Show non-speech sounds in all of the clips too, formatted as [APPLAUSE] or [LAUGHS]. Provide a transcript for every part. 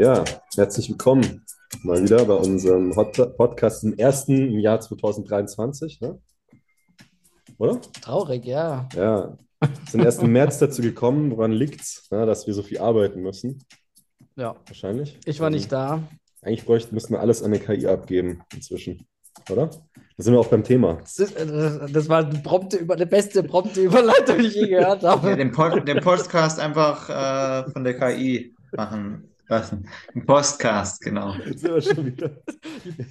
Ja, herzlich willkommen mal wieder bei unserem Hot Podcast im ersten im Jahr 2023, ne? Oder? Traurig, ja. Ja, wir sind erst im März dazu gekommen. Woran liegt es, ja, dass wir so viel arbeiten müssen? Ja. Wahrscheinlich. Ich war nicht da. Eigentlich bräuchten, müssten wir alles an eine KI abgeben inzwischen, oder? Da sind wir auch beim Thema. Das, ist, äh, das war eine, prompte, die beste prompte Überleitung, die ich je gehört habe. Ja, den, Pod, den Podcast einfach äh, von der KI machen lassen. Ein Postcast, genau. Jetzt sind wir schon wieder.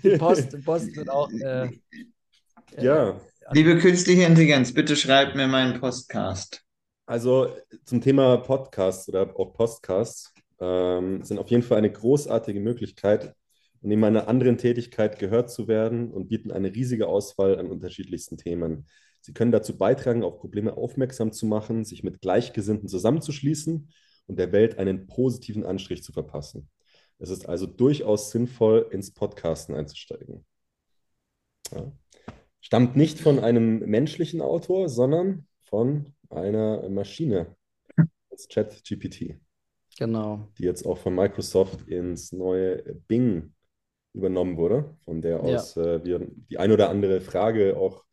Die Post, Post wird auch. Äh, Ja, Liebe künstliche Intelligenz, bitte schreibt mir meinen Postcast. also zum Thema Podcasts oder auch Podcasts ähm, sind auf jeden Fall eine großartige Möglichkeit, neben einer anderen Tätigkeit gehört zu werden und bieten eine riesige Auswahl an unterschiedlichsten Themen. Sie können dazu beitragen, auf Probleme aufmerksam zu machen, sich mit Gleichgesinnten zusammenzuschließen und der Welt einen positiven Anstrich zu verpassen. Es ist also durchaus sinnvoll, ins Podcasten einzusteigen. Ja. Stammt nicht von einem menschlichen Autor, sondern von einer Maschine, das ChatGPT, genau. die jetzt auch von Microsoft ins neue Bing übernommen wurde, von der Ja. aus äh, wir die ein oder andere Frage auch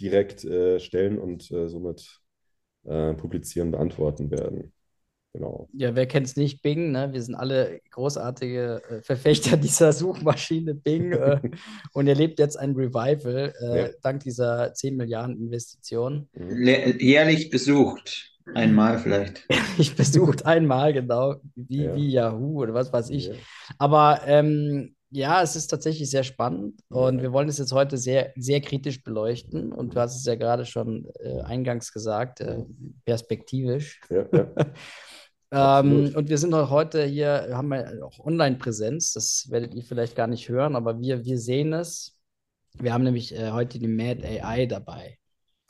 direkt äh, stellen und äh, somit äh, publizieren, beantworten werden. Genau. Ja, wer kennt es nicht? Bing, ne? Wir sind alle großartige äh, Verfechter [LAUGHS] dieser Suchmaschine Bing äh, [LAUGHS] und erlebt jetzt ein Revival äh, Ja. dank dieser 10 Milliarden Investition. Mhm. Le jährlich besucht. Einmal vielleicht. [LAUGHS] Ich besucht einmal genau, wie, Ja. wie Yahoo oder was weiß ich. Ja. Aber ähm, ja, es ist tatsächlich sehr spannend und wir wollen es jetzt heute sehr, sehr kritisch beleuchten. Und du hast es ja gerade schon äh, eingangs gesagt, äh, perspektivisch. Ja, ja. [LAUGHS] Ähm, und wir sind auch heute hier, haben wir auch Online-Präsenz, das werdet ihr vielleicht gar nicht hören, aber wir, wir sehen es. Wir haben nämlich äh, heute die Mad AI dabei.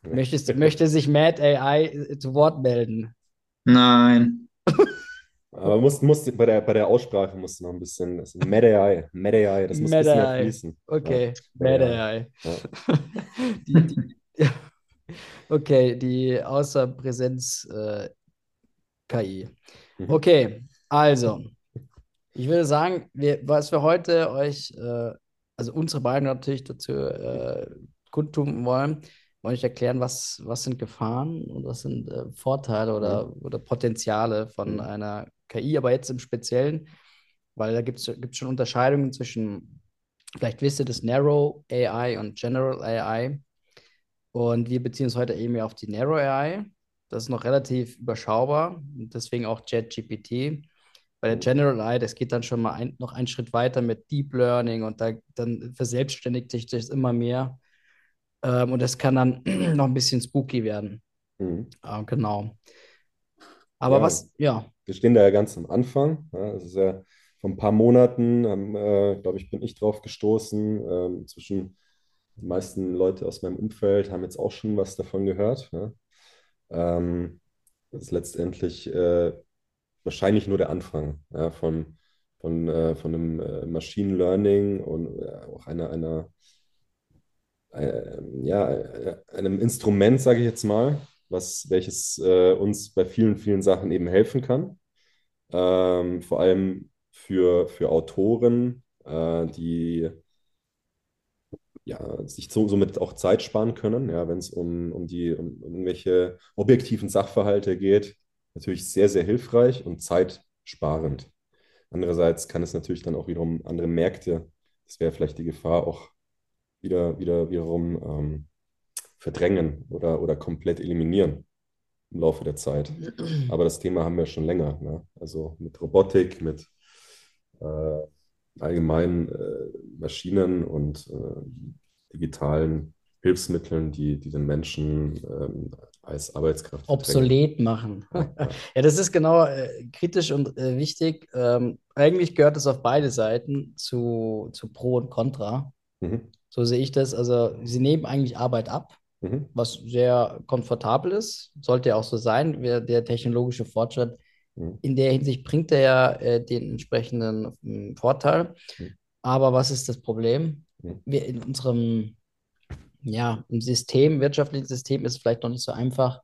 Möchtest, [LAUGHS] möchte sich Mad AI äh, zu Wort melden? Nein. [LAUGHS] Aber musst, musst, bei der, bei der Aussprache musst du noch ein bisschen, das Mad-AI, Mad-AI, das muss ein Mad bisschen mehr fließen. Okay, Ja. Mad Ja. Ja. [LAUGHS] Die, die, [LAUGHS] okay, die Außerpräsenz äh, KI. Mhm. Okay, also, ich würde sagen, wir, was wir heute euch, äh, also unsere beiden natürlich dazu äh, kundtun wollen euch erklären, was, was sind Gefahren und was sind äh, Vorteile oder, oder Potenziale von Mhm. einer KI, aber jetzt im Speziellen, weil da gibt es schon Unterscheidungen zwischen, vielleicht wisst ihr das, Narrow AI und General AI. Und wir beziehen uns heute eben auf die Narrow AI. Das ist noch relativ überschaubar, deswegen auch ChatGPT. Bei der General AI, das geht dann schon mal ein, noch einen Schritt weiter mit Deep Learning und da, dann verselbstständigt sich das immer mehr. Ähm, und das kann dann [CLEARS THROAT] noch ein bisschen spooky werden. Mhm. Ah, genau. Aber Ja. was, ja, Wir stehen da ja ganz am Anfang. Ja, das ist ja vor ein paar Monaten, haben, äh, glaube ich, bin ich drauf gestoßen. Ähm, zwischen die meisten Leute aus meinem Umfeld haben jetzt auch schon was davon gehört. Ja. Ähm, das ist letztendlich äh, wahrscheinlich nur der Anfang ja, von, von, äh, von einem äh, Machine Learning und äh, auch einer, einer äh, ja, einem Instrument, sage ich jetzt mal, was, welches äh, uns bei vielen, vielen Sachen eben helfen kann. Ähm, vor allem für, für Autoren, äh, die ja, sich so, somit auch Zeit sparen können, ja, wenn es um, um die um irgendwelche objektiven Sachverhalte geht. Natürlich sehr, sehr hilfreich und zeitsparend. Andererseits kann es natürlich dann auch wiederum andere Märkte, das wäre vielleicht die Gefahr, auch wieder, wieder wiederum ähm, verdrängen oder, oder komplett eliminieren im Laufe der Zeit. Aber das Thema haben wir schon länger. Ne? Also mit Robotik, mit äh, allgemeinen äh, Maschinen und äh, digitalen Hilfsmitteln, die, die den Menschen ähm, als Arbeitskraft obsolet machen. Ja, ja. [LAUGHS] Ja, das ist genau äh, kritisch und äh, wichtig. Ähm, eigentlich gehört es auf beide Seiten zu, zu Pro und Contra. Mhm. So sehe ich das. Also sie nehmen eigentlich Arbeit ab, Mhm. was sehr komfortabel ist. Sollte ja auch so sein. Der technologische Fortschritt Mhm. in der Hinsicht bringt er ja äh, den entsprechenden ähm, Vorteil. Mhm. Aber was ist das Problem? Mhm. Wir in unserem, ja, im System, wirtschaftlichen System ist es vielleicht noch nicht so einfach,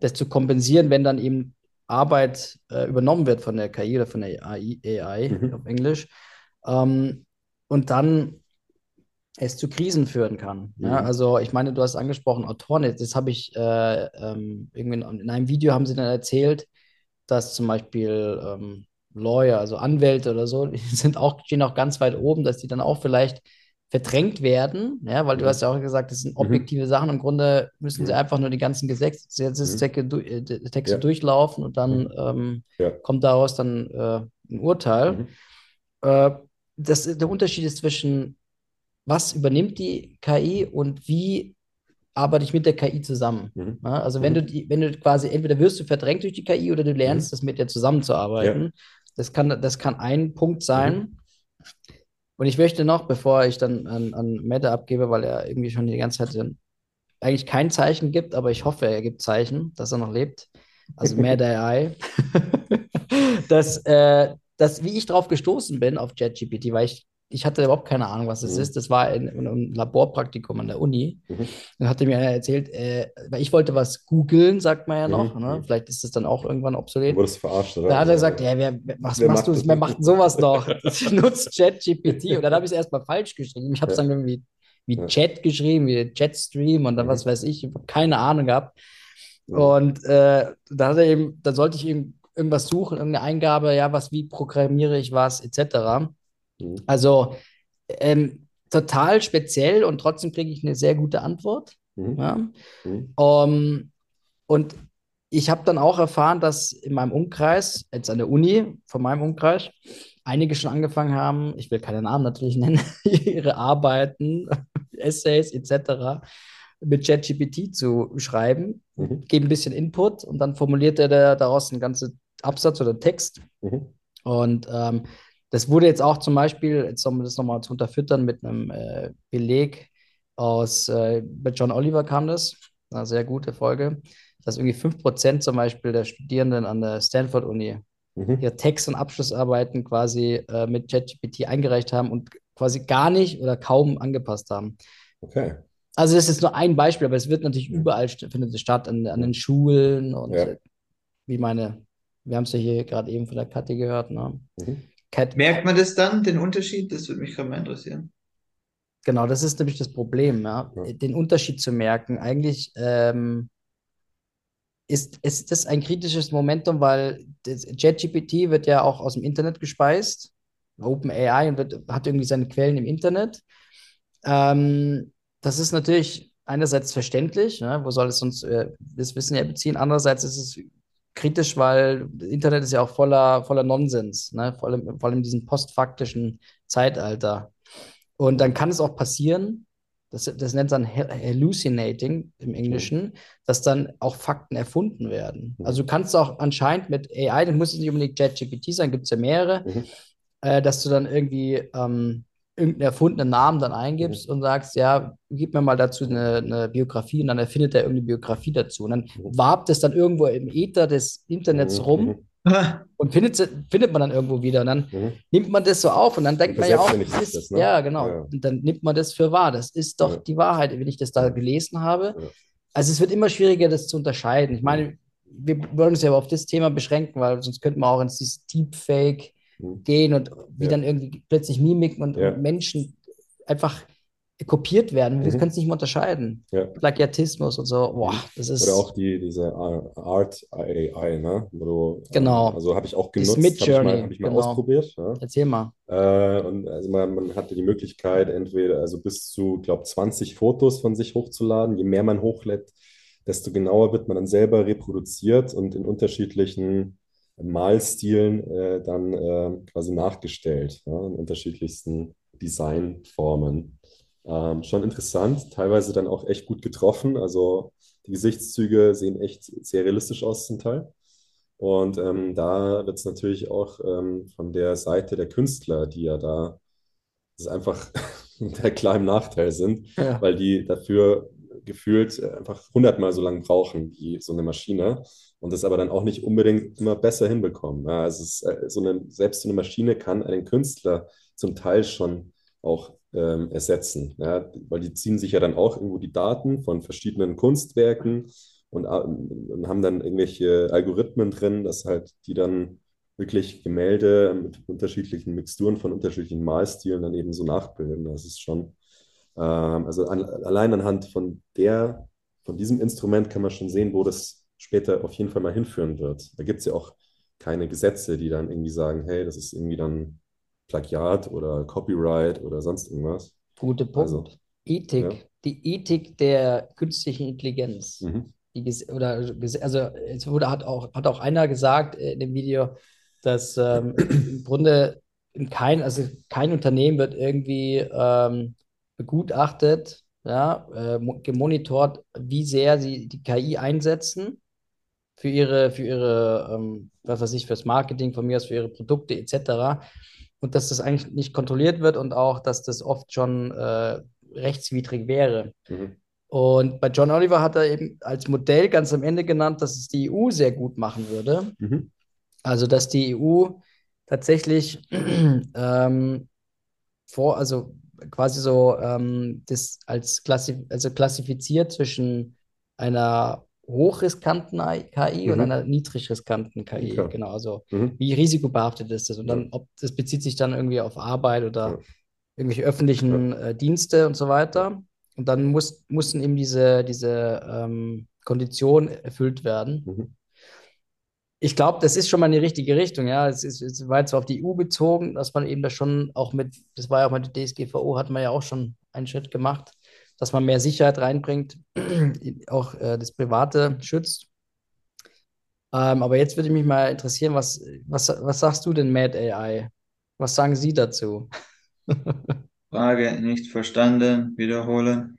das zu kompensieren, wenn dann eben Arbeit äh, übernommen wird von der KI oder von der AI, AI Mhm. auf Englisch, ähm, und dann es zu Krisen führen kann. Ja, Mhm. also ich meine, du hast angesprochen Autoren, das habe ich äh, ähm, irgendwie in, in einem Video haben sie dann erzählt, dass zum Beispiel ähm, Lawyer, also Anwälte oder so, [LAUGHS] die sind auch, stehen auch ganz weit oben, dass die dann auch vielleicht verdrängt werden, ja, weil du Mhm. hast ja auch gesagt, das sind Mhm. objektive Sachen. Im Grunde müssen sie Mhm. einfach nur die ganzen Gesetz Gesetzestexte du äh, Texte Ja. durchlaufen und dann Mhm. ähm, Ja. kommt daraus dann äh, ein Urteil. Mhm. Äh, das, der Unterschied ist zwischen, was übernimmt die KI und wie arbeite ich mit der KI zusammen. Mhm. Ja, also wenn Mhm. du die, wenn du quasi, entweder wirst du verdrängt durch die KI oder du lernst, Mhm. das mit der zusammenzuarbeiten. Das kann, das kann ein Punkt sein. Und ich möchte noch, bevor ich dann an, an Mette abgebe, weil er irgendwie schon die ganze Zeit eigentlich kein Zeichen gibt, aber ich hoffe, er gibt Zeichen, dass er noch lebt. Also der AI. [LAUGHS] [LAUGHS] dass, äh, dass, wie ich drauf gestoßen bin auf ChatGPT, weil ich, ich hatte überhaupt keine Ahnung, was das Mhm. ist. Das war in, in einem Laborpraktikum an der Uni. Mhm. Dann hatte mir einer erzählt, äh, weil ich wollte was googeln, sagt man ja noch. Mhm. Ne? Vielleicht ist das dann auch irgendwann obsolet. wurdest verarscht, oder? Da hat er gesagt, ja, wer, was Wer machst macht du? Wer macht sowas noch? [LAUGHS] Nutzt ChatGPT. Und dann habe ich es erstmal falsch geschrieben. Ich habe es Ja. dann irgendwie wie Ja. Chat geschrieben, wie Chatstream und dann Mhm. was weiß ich. Ich habe keine Ahnung gehabt. Mhm. Und äh, da hat er eben, da sollte ich eben irgendwas suchen, irgendeine Eingabe, ja, was, wie programmiere ich was, etc. Mhm. Also ähm, total speziell und trotzdem kriege ich eine sehr gute Antwort. Mhm. Ja. Mhm. Ähm, und ich habe dann auch erfahren, dass in meinem Umkreis, jetzt an der Uni, von meinem Umkreis, einige schon angefangen haben, ich will keine Namen natürlich nennen, [LAUGHS] ihre Arbeiten, [LAUGHS] Essays etc. mit ChatGPT zu schreiben, Mhm. geben ein bisschen Input und dann formuliert er da- daraus einen ganzen Absatz oder Text. Mhm. Und ähm, das wurde jetzt auch zum Beispiel, jetzt um das nochmal zu unterfüttern mit einem äh, Beleg aus, äh, bei John Oliver kam das, eine sehr gute Folge, dass irgendwie 5% zum Beispiel der Studierenden an der Stanford-Uni Mhm. ihre Text- und Abschlussarbeiten quasi äh, mit ChatGPT eingereicht haben und quasi gar nicht oder kaum angepasst haben. Okay. Also das ist nur ein Beispiel, aber es wird natürlich überall findet es statt, an, an den Schulen und Ja. wie meine, wir haben es ja hier gerade eben von der Kathi gehört, ne? Mhm. Kat, Merkt man das dann, den Unterschied? Das würde mich gerade mal interessieren. Genau, das ist nämlich das Problem, ja, Ja. den Unterschied zu merken. Eigentlich ähm, ist, ist das ein kritisches Momentum, weil ChatGPT wird ja auch aus dem Internet gespeist, OpenAI, und wird, hat irgendwie seine Quellen im Internet. Ähm, das ist natürlich einerseits verständlich, ne? Wo soll es sonst äh, das Wissen ja beziehen? Andererseits ist es kritisch, weil das Internet ist ja auch voller, voller Nonsens, ne? Vor allem, vor allem in diesem postfaktischen Zeitalter. Und dann kann es auch passieren, das, das nennt man hal- hallucinating im Englischen, dass dann auch Fakten erfunden werden. Mhm. Also du kannst auch anscheinend mit AI, das muss es nicht unbedingt ChatGPT sein, gibt es ja mehrere, Mhm. äh, dass du dann irgendwie ähm, irgendeinen erfundenen Namen dann eingibst und sagst, ja, gib mir mal dazu eine, eine Biografie und dann erfindet er irgendeine Biografie dazu. Und dann Mhm. warbt es dann irgendwo im Äther des Internets Mhm. rum [LAUGHS] und findet, findet man dann irgendwo wieder. Und dann Mhm. nimmt man das so auf und dann denkt man ja auch, das ist, das, ne? ja, genau. Ja, ja. Und dann nimmt man das für wahr. Das ist doch Ja. die Wahrheit, wenn ich das da gelesen habe. Ja. Also es wird immer schwieriger, das zu unterscheiden. Ich meine, wir wollen uns ja aber auf das Thema beschränken, weil sonst könnten wir auch ins Deepfake Mhm. gehen und wie Ja. dann irgendwie plötzlich Mimiken und, Ja. und Menschen einfach kopiert werden. Wir Mhm. können es nicht mehr unterscheiden. Ja. Plagiatismus und so, boah, das ist Oder auch die, diese Art AI, ne? Wo Genau. ähm, Also habe ich auch genutzt, habe ich mal, hab ich mal genau. ausprobiert. Ja? Erzähl mal. Äh, und also man, man hatte die Möglichkeit, entweder also bis zu, glaube 20 Fotos von sich hochzuladen. Je mehr man hochlädt, desto genauer wird man dann selber reproduziert und in unterschiedlichen Malstilen äh, dann äh, quasi nachgestellt, ja? In unterschiedlichsten Designformen. Ähm, schon interessant, teilweise dann auch echt gut getroffen. Also die Gesichtszüge sehen echt sehr realistisch aus zum Teil. Und ähm, da wird es natürlich auch ähm, von der Seite der Künstler, die ja da das ist einfach [LAUGHS] der im Nachteil sind, Ja. weil die dafür gefühlt einfach hundertmal so lange brauchen wie so eine Maschine und das aber dann auch nicht unbedingt immer besser hinbekommen. Also es äh, so eine, selbst so eine Maschine kann einen Künstler zum Teil schon auch ähm, ersetzen, ja, weil die ziehen sich ja dann auch irgendwo die Daten von verschiedenen Kunstwerken und, und haben dann irgendwelche Algorithmen drin, dass halt die dann wirklich Gemälde mit unterschiedlichen Mixturen von unterschiedlichen Malstilen dann eben so nachbilden. Das ist schon, ähm, also an, allein anhand von der, von diesem Instrument kann man schon sehen, wo das später auf jeden Fall mal hinführen wird. Da gibt es ja auch keine Gesetze, die dann irgendwie sagen, hey, das ist irgendwie dann Plagiat oder Copyright oder sonst irgendwas. Guter Punkt. Also, Ethik, ja. die Ethik der künstlichen Intelligenz. Mhm. Die, oder, also es wurde, hat, auch, hat auch einer gesagt in dem Video, dass ähm, im Grunde kein, also kein Unternehmen wird irgendwie ähm, begutachtet, ja, äh, gemonitort, wie sehr sie die KI einsetzen für ihre, für ihre, ähm, was weiß ich, fürs Marketing von mir aus, für ihre Produkte etc. Und dass das eigentlich nicht kontrolliert wird und auch, dass das oft schon äh, rechtswidrig wäre. Mhm. Und bei John Oliver hat er eben als Modell ganz am Ende genannt, dass es die EU sehr gut machen würde. Mhm. Also, dass die EU tatsächlich [CLEARS THROAT] ähm, vor, also quasi so ähm, das als klassif also klassifiziert zwischen einer hochriskanten KI mhm. und einer niedrigriskanten KI. Okay. Genau, also mhm. wie risikobehaftet ist das? Und dann, ob das bezieht sich dann irgendwie auf Arbeit oder ja. irgendwelche öffentlichen äh, Dienste und so weiter. Und dann muss, mussten eben diese, diese ähm, Konditionen erfüllt werden. Mhm ich glaube, das ist schon mal in die richtige Richtung. Ja, es, ist, es war jetzt auf die EU bezogen, dass man eben das schon auch mit, das war ja auch mit der DSGVO, hat man ja auch schon einen Schritt gemacht, dass man mehr Sicherheit reinbringt, [CLEARS THROAT] auch äh, das Private schützt. Ähm, aber jetzt würde mich mal interessieren, was, was, was sagst du denn, Mad AI? Was sagen Sie dazu? [LAUGHS] Frage nicht verstanden, wiederholen.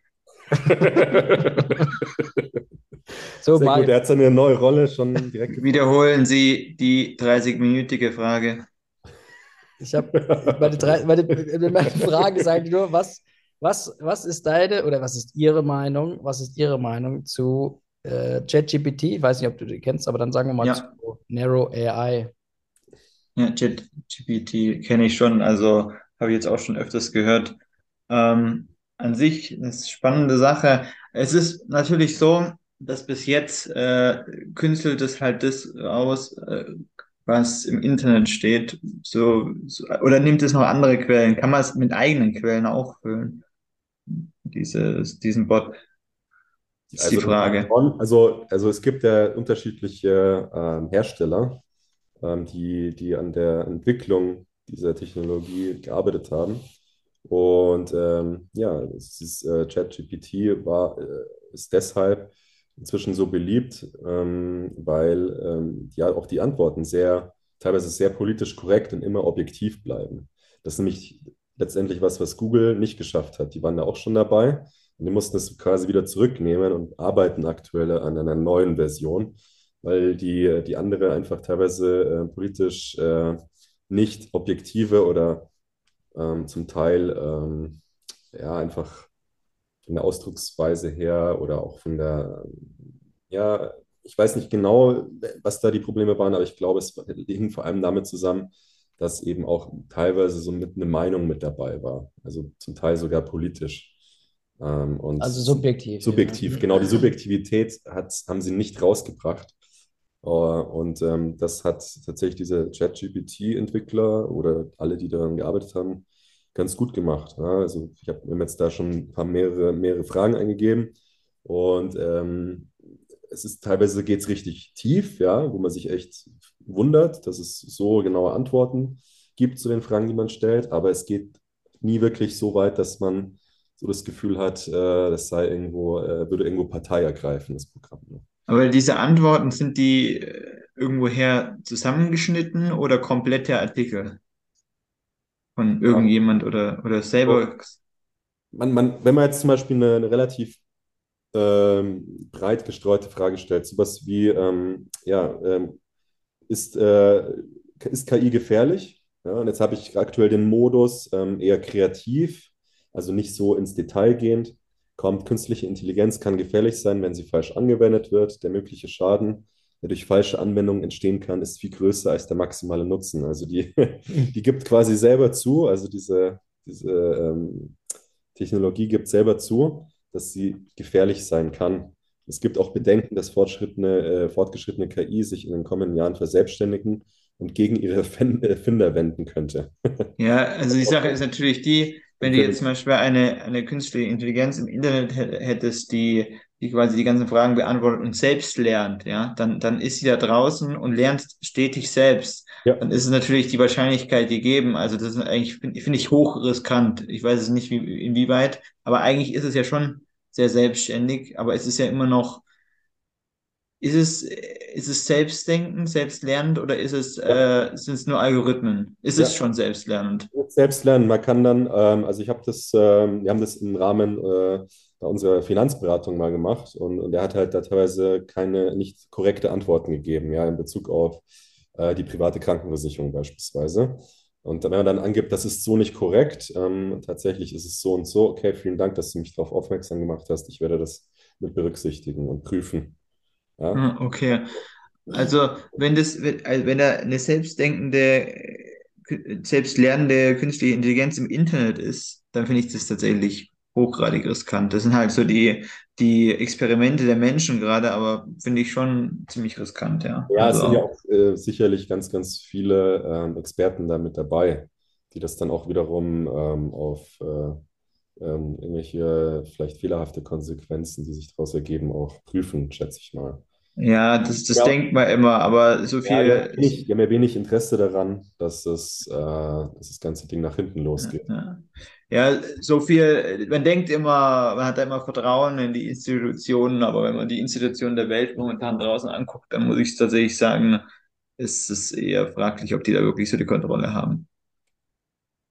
So, Sehr gut, er hat seine neue Rolle schon direkt. [LAUGHS] Wiederholen Sie die 30-minütige Frage. Ich habe meine, meine, meine Frage ist eigentlich nur, was, was, was ist deine oder was ist Ihre Meinung? Was ist Ihre Meinung zu äh, ChatGPT? Ich weiß nicht, ob du die kennst, aber dann sagen wir mal ja. zu Narrow AI. Ja, ChatGPT kenne ich schon, also habe ich jetzt auch schon öfters gehört. Ähm, an sich eine spannende Sache. Es ist natürlich so, dass bis jetzt äh, künstelt es halt das aus, äh, was im Internet steht, so, so, oder nimmt es noch andere Quellen? Kann man es mit eigenen Quellen auch füllen? Dieses, diesen Bot? Ist also, die Frage. Also, also es gibt ja unterschiedliche äh, Hersteller, ähm, die, die an der Entwicklung dieser Technologie gearbeitet haben. Und ähm, ja, dieses äh, ChatGPT war, äh, ist deshalb inzwischen so beliebt, ähm, weil ähm, ja auch die Antworten sehr, teilweise sehr politisch korrekt und immer objektiv bleiben. Das ist nämlich letztendlich was, was Google nicht geschafft hat. Die waren da auch schon dabei und die mussten es quasi wieder zurücknehmen und arbeiten aktuell an einer neuen Version, weil die, die andere einfach teilweise äh, politisch äh, nicht objektive oder ähm, zum Teil ähm, ja einfach von der Ausdrucksweise her oder auch von der, ja, ich weiß nicht genau, was da die Probleme waren, aber ich glaube, es hing vor allem damit zusammen, dass eben auch teilweise so mit eine Meinung mit dabei war. Also zum Teil sogar politisch. Ähm, und also subjektiv. Subjektiv, ja. genau. Die Subjektivität hat, haben sie nicht rausgebracht. Uh, und ähm, das hat tatsächlich diese ChatGPT-Entwickler oder alle, die daran gearbeitet haben, ganz gut gemacht. Ja? Also ich habe mir jetzt da schon ein paar mehrere, mehrere Fragen eingegeben und ähm, es ist teilweise geht es richtig tief, ja, wo man sich echt wundert, dass es so genaue Antworten gibt zu den Fragen, die man stellt, aber es geht nie wirklich so weit, dass man so das Gefühl hat, äh, das sei irgendwo, äh, würde irgendwo Partei ergreifen, das Programm. Ne? Aber diese Antworten, sind die äh, irgendwoher zusammengeschnitten oder komplette Artikel? von irgendjemand oder, oder selber. Man, man, wenn man jetzt zum Beispiel eine, eine relativ ähm, breit gestreute Frage stellt, sowas wie, ähm, ja, ähm, ist, äh, ist KI gefährlich? Ja, und jetzt habe ich aktuell den Modus ähm, eher kreativ, also nicht so ins Detail gehend. Kommt, künstliche Intelligenz kann gefährlich sein, wenn sie falsch angewendet wird. Der mögliche Schaden der durch falsche Anwendungen entstehen kann, ist viel größer als der maximale Nutzen. Also die, [LAUGHS] die gibt quasi selber zu, also diese, diese ähm, Technologie gibt selber zu, dass sie gefährlich sein kann. Es gibt auch Bedenken, dass fortschrittene, äh, fortgeschrittene KI sich in den kommenden Jahren verselbstständigen und gegen ihre Erfinder wenden könnte. [LAUGHS] Ja, also die Sache ist natürlich die, wenn du jetzt zum Beispiel eine, eine künstliche Intelligenz im Internet hättest, die, die quasi die ganzen Fragen beantwortet und selbst lernt, ja, dann, dann ist sie da draußen und lernt stetig selbst. Ja. Dann ist es natürlich die Wahrscheinlichkeit gegeben. Also das ist eigentlich, finde find ich, hoch riskant. Ich weiß es nicht, wie, inwieweit, aber eigentlich ist es ja schon sehr selbstständig, aber es ist ja immer noch, ist es, ist es Selbstdenken, Selbstlernend oder ist es, ja. äh, sind es nur Algorithmen? Ist ja. es schon selbstlernend? Selbstlernen. Man kann dann, ähm, also ich habe das, ähm, wir haben das im Rahmen äh, unserer Finanzberatung mal gemacht und, und er hat halt da teilweise keine nicht korrekte Antworten gegeben, ja, in Bezug auf äh, die private Krankenversicherung beispielsweise. Und wenn man dann angibt, das ist so nicht korrekt, ähm, tatsächlich ist es so und so, okay, vielen Dank, dass du mich darauf aufmerksam gemacht hast. Ich werde das mit berücksichtigen und prüfen. Ja? Ah, okay. Also wenn das, also wenn da eine selbstdenkende, selbstlernende künstliche Intelligenz im Internet ist, dann finde ich das tatsächlich hochgradig riskant. Das sind halt so die, die Experimente der Menschen gerade, aber finde ich schon ziemlich riskant, ja. Ja, also, es sind ja auch äh, sicherlich ganz, ganz viele ähm, Experten da mit dabei, die das dann auch wiederum ähm, auf äh, ähm, irgendwelche vielleicht fehlerhafte Konsequenzen, die sich daraus ergeben, auch prüfen, schätze ich mal. Ja, das, das ja. denkt man immer, aber so viel. Ja, die, haben ja wenig Interesse daran, dass das, äh, dass das ganze Ding nach hinten losgeht. Ja, ja, so viel, man denkt immer, man hat da immer Vertrauen in die Institutionen, aber wenn man die Institutionen der Welt momentan draußen anguckt, dann muss ich tatsächlich sagen, ist es eher fraglich, ob die da wirklich so die Kontrolle haben.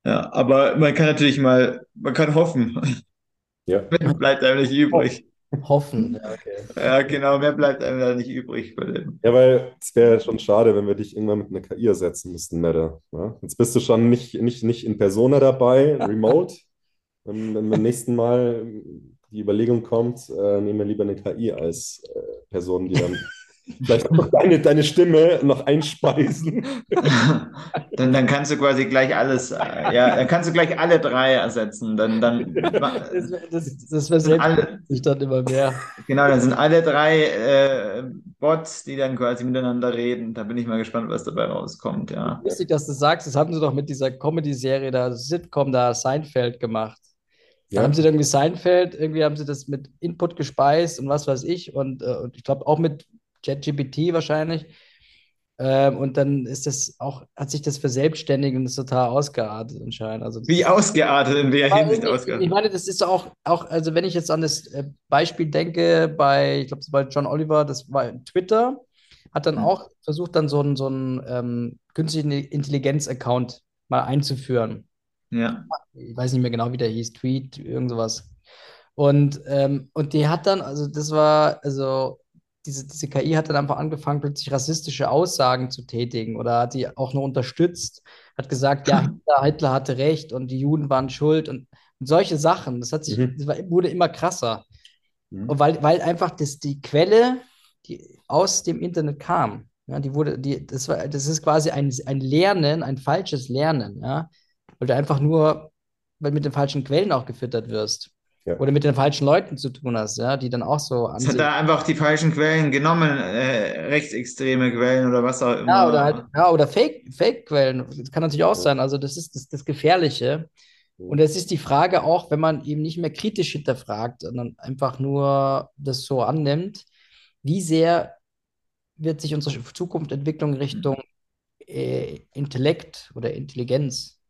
Ja, aber man kann natürlich mal, man kann hoffen. Ja. [LAUGHS] Bleibt einem nicht übrig. Hoffen. [LAUGHS] Ja, okay. ja, genau, mehr bleibt einem da nicht übrig bei dem. Ja, weil es wäre schon schade, wenn wir dich irgendwann mit einer KI ersetzen müssten, Mette. Ja? Jetzt bist du schon nicht, nicht, nicht in Persona dabei, [LAUGHS] remote. Und wenn beim nächsten Mal die Überlegung kommt, äh, nehmen wir lieber eine KI als äh, Person, die dann [LAUGHS] Vielleicht noch deine, deine Stimme noch einspeisen. [LAUGHS] dann, dann kannst du quasi gleich alles, äh, ja, dann kannst du gleich alle drei ersetzen. Dann, dann, das das, das verselbstständigt sich dann immer mehr. Genau, dann sind alle drei äh, Bots, die dann quasi miteinander reden. Da bin ich mal gespannt, was dabei rauskommt. Ja. Lustig, dass du sagst, das haben sie doch mit dieser Comedy-Serie, da Sitcom, da Seinfeld gemacht. Ja. Da haben sie dann irgendwie Seinfeld, irgendwie haben sie das mit Input gespeist und was weiß ich. Und, äh, und ich glaube auch mit ChatGPT wahrscheinlich. Ähm, und dann ist das auch, hat sich das verselbstständigt und ist total ausgeartet anscheinend. Also Wie ausgeartet, in welcher Hinsicht ausgeartet? Ich meine, das ist auch, auch, also wenn ich jetzt an das äh, Beispiel denke, bei, ich glaube, es war John Oliver, das war Twitter, hat dann mhm. auch versucht, dann so einen, so einen ähm, künstlichen Intelligenz-Account mal einzuführen. Ja. Ich weiß nicht mehr genau, wie der hieß, Tweet, irgend sowas. Und, ähm, und die hat dann, also das war, also diese, diese KI hat dann einfach angefangen, plötzlich rassistische Aussagen zu tätigen oder hat die auch nur unterstützt, hat gesagt, ja, [LAUGHS] Hitler, Hitler hatte recht und die Juden waren schuld und, und solche Sachen. Das hat sich, mhm. das wurde immer krasser. Mhm. Und weil, weil einfach das, die Quelle, die aus dem Internet kam, ja, die wurde, die, das, war, das ist quasi ein, ein Lernen, ein falsches Lernen, ja, weil du einfach nur, weil mit den falschen Quellen auch gefüttert wirst. Ja. Oder mit den falschen Leuten zu tun hast, ja, die dann auch so ansehen. Es hat da einfach die falschen Quellen genommen, äh, rechtsextreme Quellen oder was auch immer. Ja, oder halt, ja, oder Fake-Quellen. das kann natürlich auch sein. Also, das ist das, das Gefährliche. Und es ist die Frage auch, wenn man eben nicht mehr kritisch hinterfragt, sondern einfach nur das so annimmt, wie sehr wird sich unsere Zukunft entwickeln Richtung äh, Intellekt oder Intelligenz?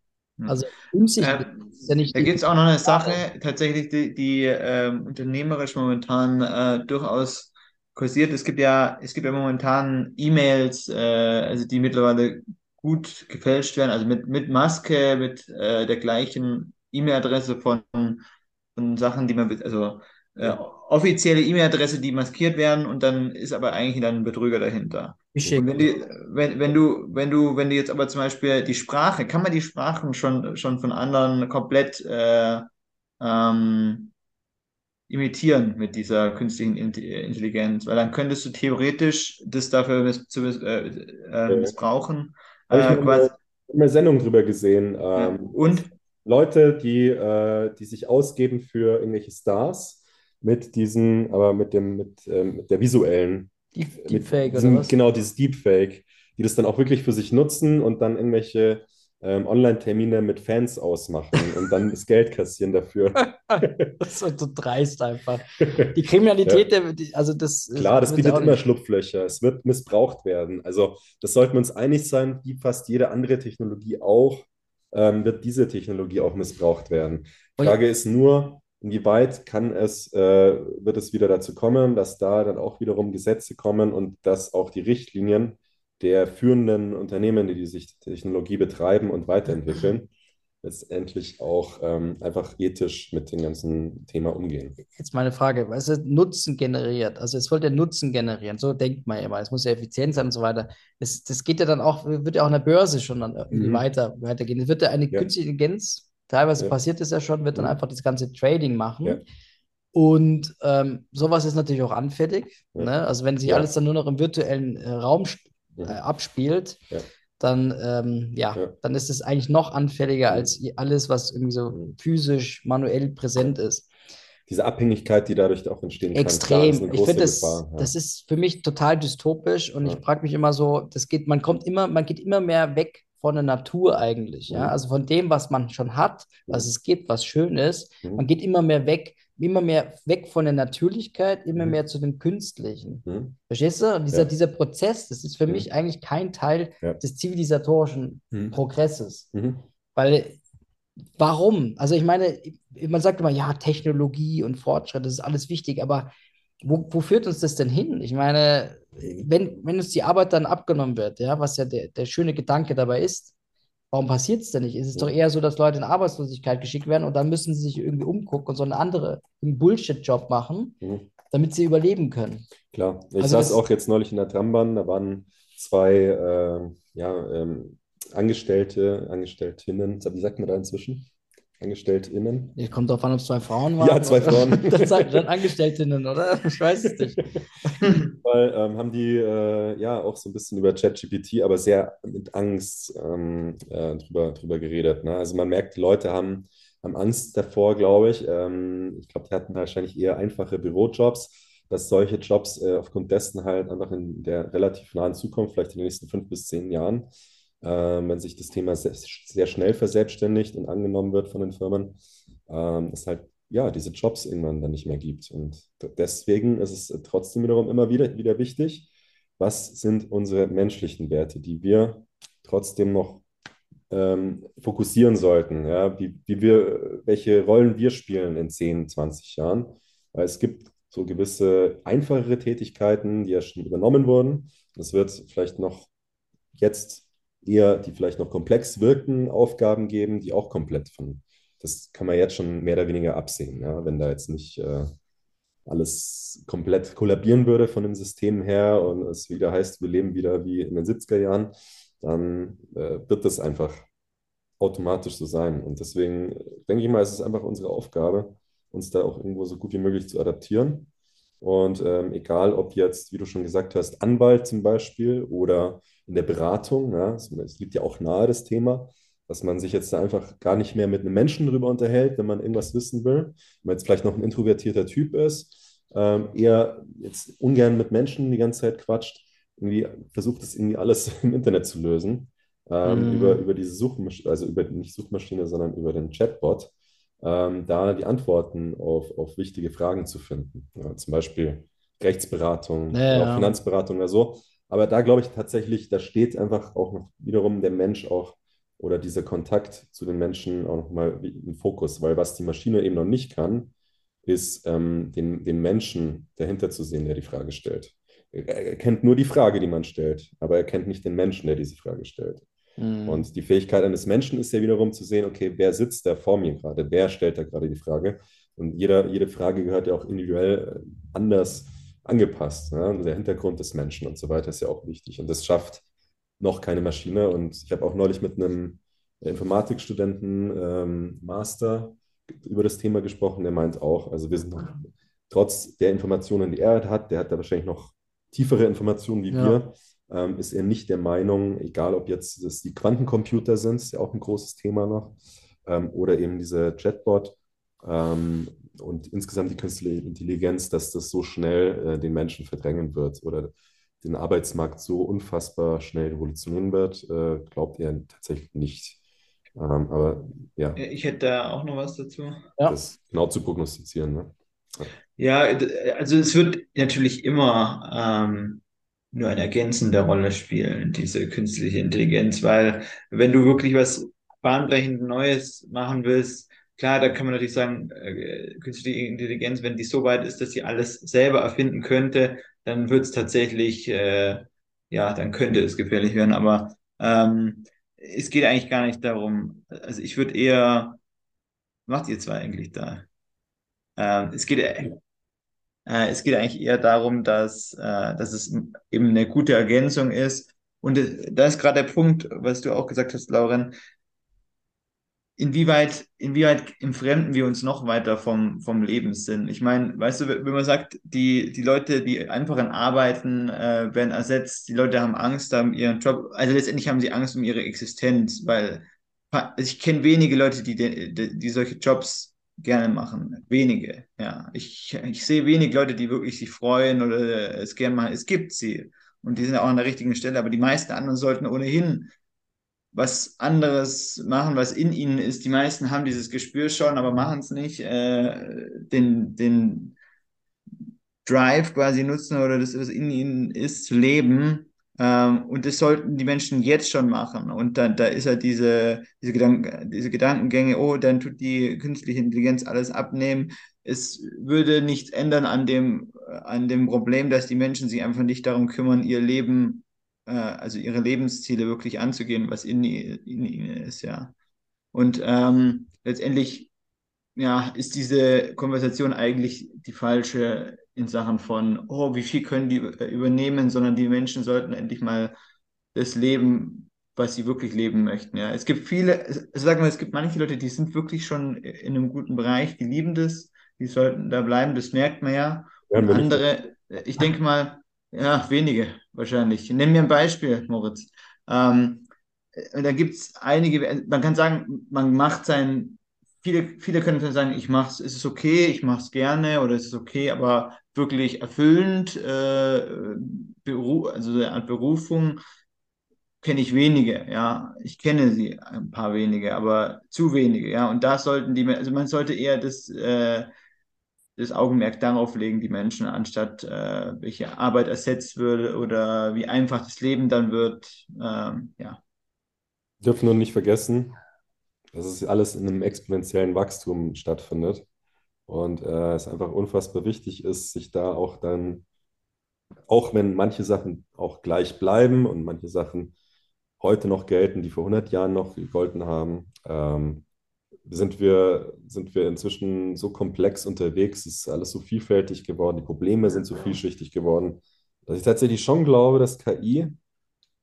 Hm. Also unsicher äh, ja nicht. Da gibt es auch noch eine Sache, tatsächlich, die, die äh, unternehmerisch momentan äh, durchaus kursiert. Es gibt ja, es gibt ja momentan E-Mails, äh, also die mittlerweile gut gefälscht werden, also mit, mit Maske, mit äh, der gleichen E-Mail-Adresse von, von Sachen, die man, also äh, offizielle E-Mail-Adresse, die maskiert werden und dann ist aber eigentlich dann ein Betrüger dahinter. Und wenn, die, wenn, wenn, du, wenn, du, wenn du jetzt aber zum Beispiel die Sprache, kann man die Sprachen schon, schon von anderen komplett äh, ähm, imitieren mit dieser künstlichen Intelligenz, weil dann könntest du theoretisch das dafür miss zu, äh, äh, missbrauchen. Habe ich äh, quasi, eine, Sendung drüber gesehen. Ähm, und? Leute, die, äh, die sich ausgeben für irgendwelche Stars, mit diesen, aber mit dem, mit, ähm, mit der visuellen, Deep, mit Deepfake oder was? genau dieses Deepfake, die das dann auch wirklich für sich nutzen und dann irgendwelche ähm, Online-Termine mit Fans ausmachen und dann das Geld kassieren dafür. [LAUGHS] Das ist so dreist einfach. [LAUGHS] Die Ja. Kriminalität, der, die, also das ist- Klar, das bietet immer. Schlupflöcher. Es wird missbraucht werden. Also, das sollten wir uns einig sein, wie fast jede andere Technologie auch, ähm, wird diese Technologie auch missbraucht werden. Und- Frage ist nur, inwieweit kann es, äh, wird es wieder dazu kommen, dass da dann auch wiederum Gesetze kommen und dass auch die Richtlinien der führenden Unternehmen, die diese Technologie betreiben und weiterentwickeln, letztendlich auch ähm, einfach ethisch mit dem ganzen Thema umgehen. Jetzt meine Frage, was ist Nutzen generiert? Also es sollte Nutzen generieren, so denkt man ja immer. Es muss ja effizient sein und so weiter. Das, das geht ja dann auch, wird ja auch an der Börse schon dann Mhm. weiter, weitergehen. Es wird ja eine Ja. künstliche Intelligenz, teilweise Ja. passiert es ja schon, wird dann Mhm. einfach das ganze Trading machen. Ja. Und ähm, sowas ist natürlich auch anfällig. Ne? Also wenn sich alles dann nur noch im virtuellen äh, Raum äh, abspielt, dann, ähm, ja, dann ist es eigentlich noch anfälliger als alles, was irgendwie so Mhm. physisch, manuell präsent ist. Diese Abhängigkeit, die dadurch auch entstehen kann, klar, Extrem. eine Ich finde, das. Ja. das ist für mich total dystopisch und Ja. ich frage mich immer so, das geht, man kommt immer, man geht immer mehr weg von der Natur eigentlich, ja. Mhm. Also von dem, was man schon hat, was es gibt, was schön ist. Mhm. Man geht immer mehr weg, immer mehr weg von der Natürlichkeit, immer Mhm. mehr zu dem Künstlichen. Verstehst du? Und dieser, Ja. dieser Prozess, das ist für mich eigentlich kein Teil Ja. des zivilisatorischen. Progresses. Weil, warum? Also ich meine, man sagt immer, ja, Technologie und Fortschritt, das ist alles wichtig, aber wo, wo führt uns das denn hin? Ich meine, wenn, wenn uns die Arbeit dann abgenommen wird, ja, was ja der, der schöne Gedanke dabei ist, warum passiert es denn nicht? Ist es doch eher so, dass Leute in Arbeitslosigkeit geschickt werden und dann müssen sie sich irgendwie umgucken und so eine andere, einen Bullshit-Job machen, Mhm. damit sie überleben können. Klar, ich Also saß auch jetzt neulich in der Trambahn, da waren zwei äh, ja, ähm, Angestellte, Angestelltinnen, wie sagt man da inzwischen? Angestelltinnen? Es kommt darauf an, ob es zwei Frauen waren. Ja, zwei Frauen. [LAUGHS] Das sagt dann Angestelltinnen, oder? Ich weiß es nicht. [LAUGHS] Weil ähm, haben die äh, ja auch so ein bisschen über ChatGPT, aber sehr mit Angst ähm, äh, drüber, drüber geredet. Ne? Also man merkt, die Leute haben, haben Angst davor, glaube ich. Ähm, ich glaube, die hatten wahrscheinlich eher einfache Bürojobs, dass solche Jobs äh, aufgrund dessen halt einfach in der relativ nahen Zukunft, vielleicht in den nächsten fünf bis zehn Jahren, ähm, wenn sich das Thema sehr, sehr schnell verselbstständigt und angenommen wird von den Firmen, ähm, es halt ja diese Jobs irgendwann dann nicht mehr gibt. Und deswegen ist es trotzdem wiederum immer wieder, wieder wichtig, was sind unsere menschlichen Werte, die wir trotzdem noch ähm, fokussieren sollten, ja, wie, wie wir, welche Rollen wir spielen in 10, 20 Jahren. Weil es gibt so gewisse einfachere Tätigkeiten, die ja schon übernommen wurden. Es wird vielleicht noch jetzt eher, die vielleicht noch komplex wirken, Aufgaben geben, die auch komplett von, das kann man jetzt schon mehr oder weniger absehen, ja, wenn da jetzt nicht äh, alles komplett kollabieren würde von dem System her und es wieder heißt, wir leben wieder wie in den 70er Jahren, dann äh, wird das einfach automatisch so sein. Und deswegen denke ich mal, es ist einfach unsere Aufgabe, uns da auch irgendwo so gut wie möglich zu adaptieren. Und ähm, egal, ob jetzt, wie du schon gesagt hast, Anwalt zum Beispiel oder in der Beratung, ja, es, es liegt ja auch nahe das Thema, dass man sich jetzt da einfach gar nicht mehr mit einem Menschen drüber unterhält, wenn man irgendwas wissen will. Wenn man jetzt vielleicht noch ein introvertierter Typ ist, ähm, eher jetzt ungern mit Menschen die ganze Zeit quatscht, irgendwie versucht es irgendwie alles [LAUGHS] im Internet zu lösen, ähm, Mhm. über, über diese Suchmaschine, also über nicht Suchmaschine, sondern über den Chatbot, ähm, da die Antworten auf, auf wichtige Fragen zu finden. Ja, zum Beispiel Rechtsberatung, Ja, Finanzberatung oder so. Aber da glaube ich tatsächlich, da steht einfach auch noch wiederum der Mensch auch oder dieser Kontakt zu den Menschen auch nochmal im Fokus, weil was die Maschine eben noch nicht kann, ist ähm, den, den Menschen dahinter zu sehen, der die Frage stellt. Er kennt nur die Frage, die man stellt, aber er kennt nicht den Menschen, der diese Frage stellt. Mhm. Und die Fähigkeit eines Menschen ist ja wiederum zu sehen, okay, wer sitzt da vor mir gerade, wer stellt da gerade die Frage. Und jeder, jede Frage gehört ja auch individuell äh, anders angepasst. Und der Hintergrund des Menschen und so weiter ist ja auch wichtig. Und das schafft noch keine Maschine. Und ich habe auch neulich mit einem Informatikstudenten ähm, Master über das Thema gesprochen, der meint auch, also wir sind noch, trotz der Informationen, die er hat, der hat da wahrscheinlich noch tiefere Informationen wie Ja. wir, ähm, ist er nicht der Meinung, egal ob jetzt das die Quantencomputer sind, ist ja auch ein großes Thema noch, ähm, oder eben diese Chatbot, ähm, und insgesamt die künstliche Intelligenz, dass das so schnell äh, den Menschen verdrängen wird oder den Arbeitsmarkt so unfassbar schnell revolutionieren wird, äh, glaubt ihr tatsächlich nicht. Ähm, aber ja. Ich hätte da auch noch was dazu. Ja. Das genau zu prognostizieren. Ne? Ja, also es wird natürlich immer ähm, nur eine ergänzende Rolle spielen, diese künstliche Intelligenz, weil wenn du wirklich was bahnbrechend Neues machen willst, klar, da kann man natürlich sagen, äh, künstliche Intelligenz, wenn die so weit ist, dass sie alles selber erfinden könnte, dann wird es tatsächlich, äh, ja, dann könnte es gefährlich werden, aber ähm, es geht eigentlich gar nicht darum, also ich würde eher, macht ihr zwei eigentlich da? Ähm, es geht äh, es geht eigentlich eher darum, dass, äh, dass es eben eine gute Ergänzung ist. Und äh, da ist gerade der Punkt, was du auch gesagt hast, Lauren, inwieweit, inwieweit entfremden wir uns noch weiter vom, vom Lebenssinn? Ich meine, weißt du, wenn man sagt, die, die Leute, die einfachen Arbeiten äh, werden ersetzt, die Leute haben Angst, haben ihren Job, also letztendlich haben sie Angst um ihre Existenz, weil ich kenne wenige Leute, die, die, die solche Jobs gerne machen. Wenige, ja. Ich, ich sehe wenig Leute, die wirklich sich freuen oder es gerne machen. Es gibt sie und die sind auch an der richtigen Stelle, aber die meisten anderen sollten ohnehin was anderes machen, was in ihnen ist. Die meisten haben dieses Gespür schon, aber machen es nicht. Äh, den, den Drive quasi nutzen oder das, was in ihnen ist, zu leben. Ähm, und das sollten die Menschen jetzt schon machen. Und da, da ist ja halt diese, diese, Gedank diese Gedankengänge, oh, dann tut die künstliche Intelligenz alles abnehmen. Es würde nichts ändern an dem, an dem Problem, dass die Menschen sich einfach nicht darum kümmern, ihr Leben äh, also ihre Lebensziele wirklich anzugehen, was in, in ihnen ist, ja. Und ähm, letztendlich ja, ist diese Konversation eigentlich die falsche in Sachen von, oh, wie viel können die äh, übernehmen, sondern die Menschen sollten endlich mal das leben, was sie wirklich leben möchten. Ja, es gibt viele, sag mal, es gibt manche Leute, die sind wirklich schon in einem guten Bereich, die lieben das, die sollten da bleiben, das merkt man ja. Und andere, ich denke mal, ja, wenige wahrscheinlich. Nimm mir ein Beispiel, Moritz. Ähm, da gibt es einige, man kann sagen, man macht sein, viele, viele können sagen, ich mache es, ist es okay, ich mache es gerne oder ist es okay, aber wirklich erfüllend, äh, Beru also eine Art Berufung, kenne ich wenige, ja. Ich kenne sie, ein paar wenige, aber zu wenige, ja. Und da sollten die, also man sollte eher das, äh, das Augenmerk darauf legen, die Menschen, anstatt äh, welche Arbeit ersetzt würde oder wie einfach das Leben dann wird. Ähm, ja. Wir dürfen nur nicht vergessen, dass es alles in einem exponentiellen Wachstum stattfindet und äh, es einfach unfassbar wichtig ist, sich da auch dann, auch wenn manche Sachen auch gleich bleiben und manche Sachen heute noch gelten, die vor 100 Jahren noch gegolten haben, ähm, sind wir, sind wir inzwischen so komplex unterwegs, es ist alles so vielfältig geworden, die Probleme sind so vielschichtig geworden, dass ich tatsächlich schon glaube, dass KI,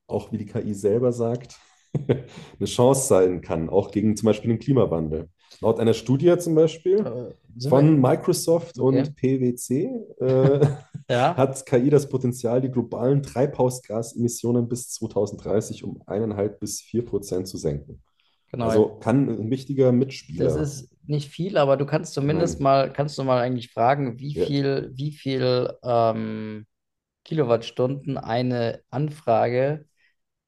auch wie die KI selber sagt, [LAUGHS] eine Chance sein kann, auch gegen zum Beispiel den Klimawandel. Laut einer Studie zum Beispiel äh, von Microsoft und okay. PwC äh, [LAUGHS] ja. hat KI das Potenzial, die globalen Treibhausgasemissionen bis 2030 um eineinhalb bis vier Prozent zu senken. Genau. Also kann ein wichtiger Mitspieler. Das ist nicht viel, aber du kannst zumindest Nein. mal, kannst du mal eigentlich fragen, wie ja. viel, wie viel ähm, Kilowattstunden eine Anfrage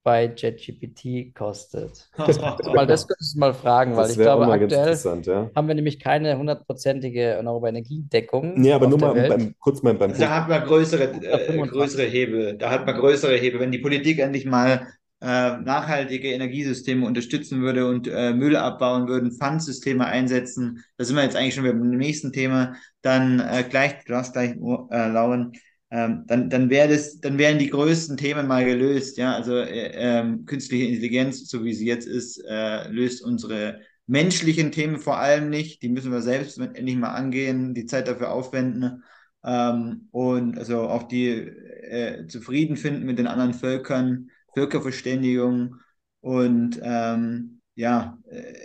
bei JetGPT kostet. [LAUGHS] mal, das könntest du mal fragen, weil ich glaube, aktuell ja. haben wir nämlich keine hundertprozentige erneuerbare Energiedeckung. Nee, aber nur mal beim, kurz mal beim Da hat man größere, äh, größere Hebel. Da hat man größere Hebel. Wenn die Politik endlich mal äh, nachhaltige Energiesysteme unterstützen würde und äh, Müll abbauen würden, Pfandsysteme einsetzen, da sind wir jetzt eigentlich schon beim nächsten Thema, dann äh, gleich, du hast gleich, äh, Lauren, ähm, dann, dann wäre das, dann wären die größten Themen mal gelöst, ja, also äh, ähm, künstliche Intelligenz, so wie sie jetzt ist, äh, löst unsere menschlichen Themen vor allem nicht, die müssen wir selbst endlich mal angehen, die Zeit dafür aufwenden ähm, und also auch die äh, zufrieden finden mit den anderen Völkern, Völkerverständigung und ähm, ja,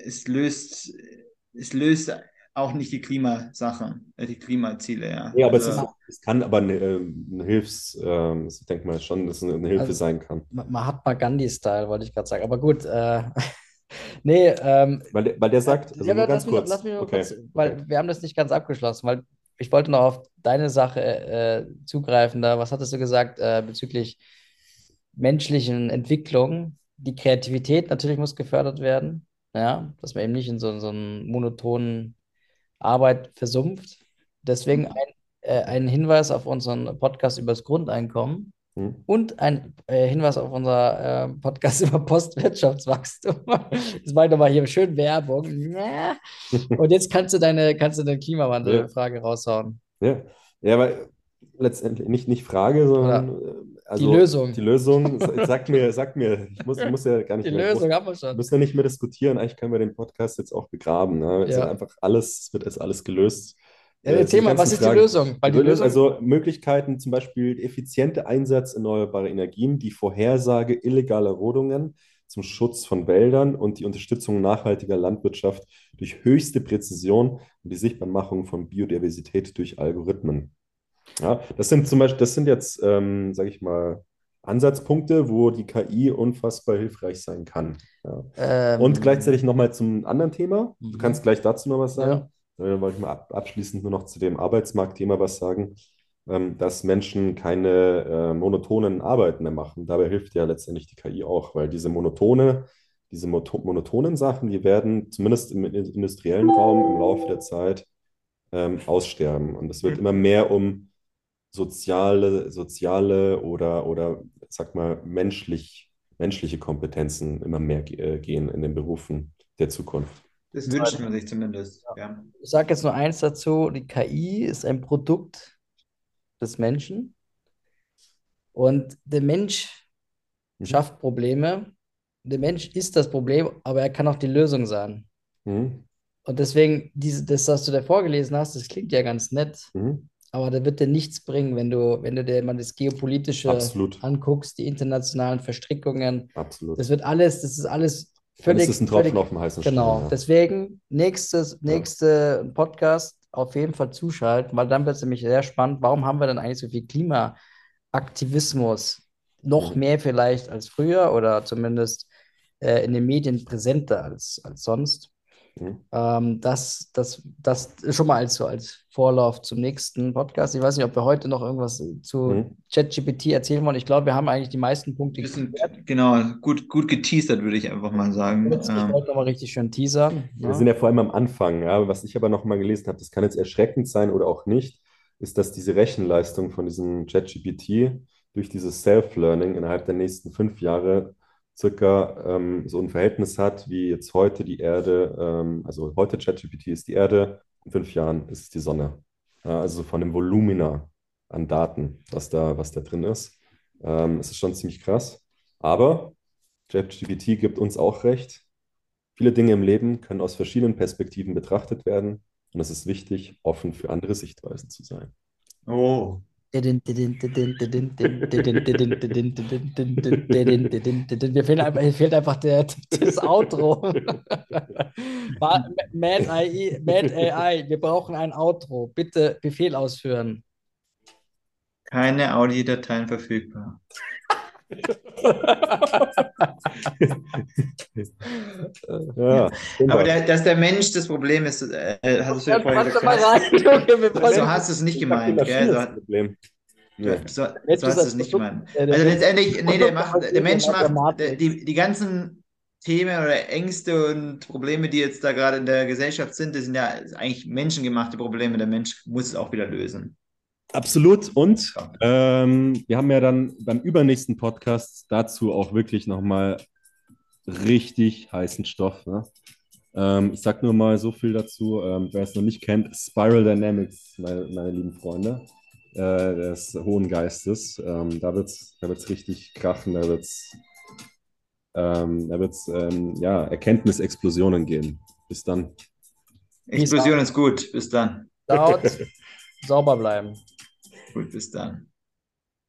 es löst, es löst auch nicht die Klimasachen, äh, die Klimaziele, ja. Ja, aber also, es, ist, es kann aber eine, ähm, eine Hilfs, ähm, ich denke mal schon, dass es eine Hilfe also, sein kann. Mahatma Gandhi-Style, wollte ich gerade sagen. Aber gut, äh, [LAUGHS] Nee, ähm, Weil, der- weil der sagt, also ja, nur ganz lass mich, noch- kurz. mich noch Okay, kurz, weil okay. wir haben das nicht ganz abgeschlossen, weil ich wollte noch auf deine Sache äh, zugreifen. Da, was hattest du gesagt äh, bezüglich menschlichen Entwicklung? Die Kreativität natürlich muss gefördert werden, ja, dass man eben nicht in so, so einen monotonen Arbeit versumpft. Deswegen ein, äh, ein Hinweis auf unseren Podcast über das Grundeinkommen. Hm. Und ein äh, Hinweis auf unser äh, Podcast [LAUGHS] über Postwirtschaftswachstum. Das war doch mal hier schön Werbung. Ja. [LAUGHS] Und jetzt kannst du deine, kannst du deine Klimawandel-Frage raushauen. Ja, ja, aber letztendlich nicht, nicht Frage, sondern also Lösung. Die Lösung, sag mir, sag mir, ich muss, ich muss ja gar nicht Die mehr groß, Lösung haben wir wir schon. müssen ja nicht mehr diskutieren. Eigentlich können wir den Podcast jetzt auch begraben. Ne? Es Ja. ist einfach alles, es wird jetzt alles gelöst. Ja, Äh, erzähl die mal, was ist die Fragen. Lösung? Weil die Die Lösung, Also Möglichkeiten, zum Beispiel effiziente Einsatz erneuerbarer Energien, die Vorhersage illegaler Rodungen zum Schutz von Wäldern und die Unterstützung nachhaltiger Landwirtschaft durch höchste Präzision und die Sichtbarmachung von Biodiversität durch Algorithmen. Ja, das sind zum Beispiel, das sind jetzt, ähm, sage ich mal, Ansatzpunkte, wo die KI unfassbar hilfreich sein kann. Ja. ähm, Und gleichzeitig nochmal zum anderen Thema. Du Mhm. kannst gleich dazu noch was sagen. Ja. Dann wollte ich mal ab, abschließend nur noch zu dem Arbeitsmarktthema was sagen, ähm, dass Menschen keine äh, monotonen Arbeiten mehr machen. Dabei hilft ja letztendlich die KI auch, weil diese monotone, diese monotonen Sachen, die werden zumindest im industriellen Raum im Laufe der Zeit ähm, aussterben. Und es wird immer mehr um soziale, soziale oder, oder sag mal, menschlich, menschliche Kompetenzen immer mehr äh, gehen in den Berufen der Zukunft. Das wünscht man sich zumindest. Ja. Ich sage jetzt nur eins dazu: Die KI ist ein Produkt des Menschen. Und der Mensch Mhm. schafft Probleme. Der Mensch ist das Problem, aber er kann auch die Lösung sein. Mhm. Und deswegen, diese, das, was du da vorgelesen hast, das klingt ja ganz nett, Mhm. Aber da wird dir nichts bringen, wenn du, wenn du dir mal das Geopolitische Absolut. anguckst, die internationalen Verstrickungen. Absolut. Das wird alles, das ist alles völlig, ist ein Tropfen völlig, auf dem heißen Stein. genau. ja. Deswegen nächstes, nächste Podcast auf jeden Fall zuschalten, weil dann wird es nämlich sehr spannend. Warum haben wir denn eigentlich so viel Klimaaktivismus? Noch Mhm. mehr vielleicht als früher oder zumindest äh, in den Medien präsenter als, als sonst. Mhm. Ähm, das, das, das schon mal als, so als Vorlauf zum nächsten Podcast. Ich weiß nicht, ob wir heute noch irgendwas zu Mhm. ChatGPT erzählen wollen. Ich glaube, wir haben eigentlich die meisten Punkte Bisschen, genau, gut, gut geteasert, würde ich einfach mal sagen. Jetzt, ich Ähm, wollte nochmal richtig schön teasern. Wir sind ja vor allem am Anfang. Ja. Was ich aber noch mal gelesen habe, das kann jetzt erschreckend sein oder auch nicht, ist, dass diese Rechenleistung von diesem ChatGPT durch dieses Self-Learning innerhalb der nächsten fünf Jahre circa ähm, so ein Verhältnis hat, wie jetzt heute die Erde, ähm, also heute ChatGPT ist die Erde, in fünf Jahren ist es die Sonne. Ja, also von dem Volumina an Daten, was da, was da drin ist. Ähm, es ist schon ziemlich krass. Aber ChatGPT gibt uns auch recht. Viele Dinge im Leben können aus verschiedenen Perspektiven betrachtet werden und es ist wichtig, offen für andere Sichtweisen zu sein. oh, Mir fehlt einfach, mir fehlt einfach der, das Outro. [LAUGHS] Mad AI, Mad AI, wir brauchen ein Outro. Bitte Befehl ausführen. keine Audiodateien verfügbar. [LAUGHS] Ja, Aber der, dass der Mensch das Problem ist, äh, hast du ja mal gesagt. rein, So hast du es nicht gemeint, gell? So, das Problem. Nee. so, so hast du es nicht gemeint. Also letztendlich, nee, der macht, der Mensch macht die, die ganzen Themen oder Ängste und Probleme, die jetzt da gerade in der Gesellschaft sind, das sind ja eigentlich menschengemachte Probleme. Der Mensch muss es auch wieder lösen. Absolut. Und ähm, wir haben ja dann beim übernächsten Podcast dazu auch wirklich nochmal richtig heißen Stoff. Ne? Ähm, ich sag nur mal so viel dazu. Ähm, wer es noch nicht kennt, Spiral Dynamics, meine, meine lieben Freunde, äh, des hohen Geistes. Ähm, da wird es da wird's richtig krachen, da wird es ähm, da wird's, ähm, ja, Erkenntnisexplosionen geben. Bis dann. Explosion ist gut. Bis dann. Laut, [LAUGHS] sauber bleiben. Gut, bis dann.